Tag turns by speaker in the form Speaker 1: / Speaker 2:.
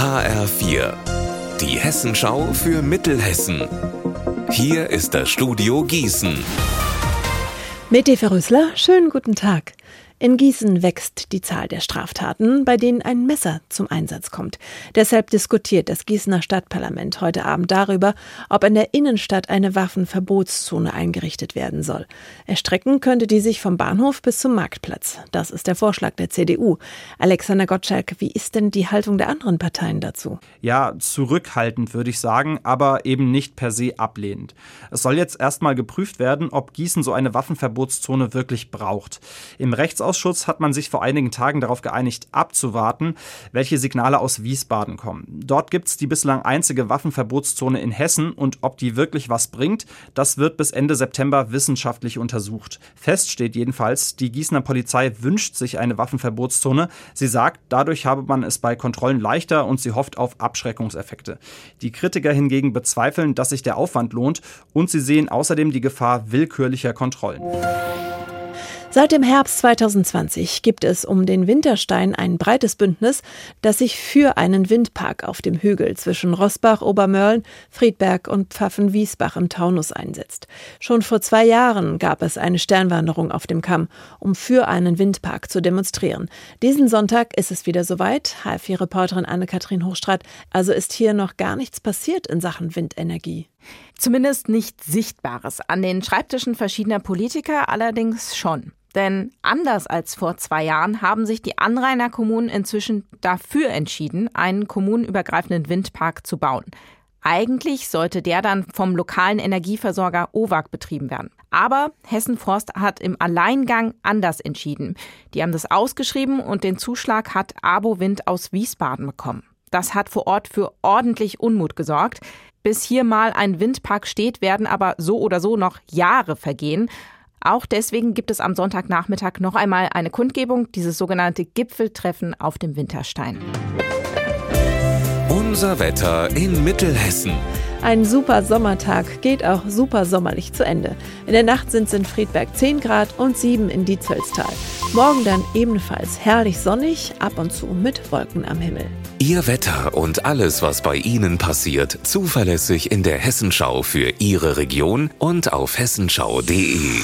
Speaker 1: HR4, die Hessenschau für Mittelhessen. Hier ist das Studio Gießen.
Speaker 2: Mit Eva Rösler, schönen guten Tag. In Gießen wächst die Zahl der Straftaten, bei denen ein Messer zum Einsatz kommt. Deshalb diskutiert das Gießener Stadtparlament heute Abend darüber, ob in der Innenstadt eine Waffenverbotszone eingerichtet werden soll. Erstrecken könnte die sich vom Bahnhof bis zum Marktplatz. Das ist der Vorschlag der CDU. Alexander Gottschalk, wie ist denn die Haltung der anderen Parteien dazu?
Speaker 3: Ja, zurückhaltend würde ich sagen, aber eben nicht per se ablehnend. Es soll jetzt erstmal geprüft werden, ob Gießen so eine Waffenverbotszone wirklich braucht. Im Rechtsausschuss Verfassungsausschuss hat man sich vor einigen Tagen darauf geeinigt, abzuwarten, welche Signale aus Wiesbaden kommen. Dort gibt es die bislang einzige Waffenverbotszone in Hessen und ob die wirklich was bringt, das wird bis Ende September wissenschaftlich untersucht. Fest steht jedenfalls, die Gießener Polizei wünscht sich eine Waffenverbotszone. Sie sagt, dadurch habe man es bei Kontrollen leichter und sie hofft auf Abschreckungseffekte. Die Kritiker hingegen bezweifeln, dass sich der Aufwand lohnt und sie sehen außerdem die Gefahr willkürlicher Kontrollen.
Speaker 2: Seit dem Herbst 2020 gibt es um den Winterstein ein breites Bündnis, das sich für einen Windpark auf dem Hügel zwischen Rossbach, Obermörlen, Friedberg und Pfaffen-Wiesbach im Taunus einsetzt. Schon vor zwei Jahren gab es eine Sternwanderung auf dem Kamm, um für einen Windpark zu demonstrieren. Diesen Sonntag ist es wieder soweit. HF4-Reporterin Anne-Kathrin Hochstrat. Also ist hier noch gar nichts passiert in Sachen Windenergie.
Speaker 4: Zumindest nicht Sichtbares. An den Schreibtischen verschiedener Politiker allerdings schon. Denn anders als vor zwei Jahren haben sich die Anrainerkommunen inzwischen dafür entschieden, einen kommunenübergreifenden Windpark zu bauen. Eigentlich sollte der dann vom lokalen Energieversorger OWAG betrieben werden. Aber Hessen Forst hat im Alleingang anders entschieden. Die haben das ausgeschrieben und den Zuschlag hat Abo Wind aus Wiesbaden bekommen. Das hat vor Ort für ordentlich Unmut gesorgt. Bis hier mal ein Windpark steht, werden aber so oder so noch Jahre vergehen. Auch deswegen gibt es am Sonntagnachmittag noch einmal eine Kundgebung, dieses sogenannte Gipfeltreffen auf dem Winterstein.
Speaker 1: Unser Wetter in Mittelhessen.
Speaker 2: Ein super Sommertag geht auch super sommerlich zu Ende. In der Nacht sind es in Friedberg 10 Grad und 7 in Dietzelstal. Morgen dann ebenfalls herrlich sonnig, ab und zu mit Wolken am Himmel.
Speaker 1: Ihr Wetter und alles, was bei Ihnen passiert, zuverlässig in der Hessenschau für Ihre Region und auf hessenschau.de.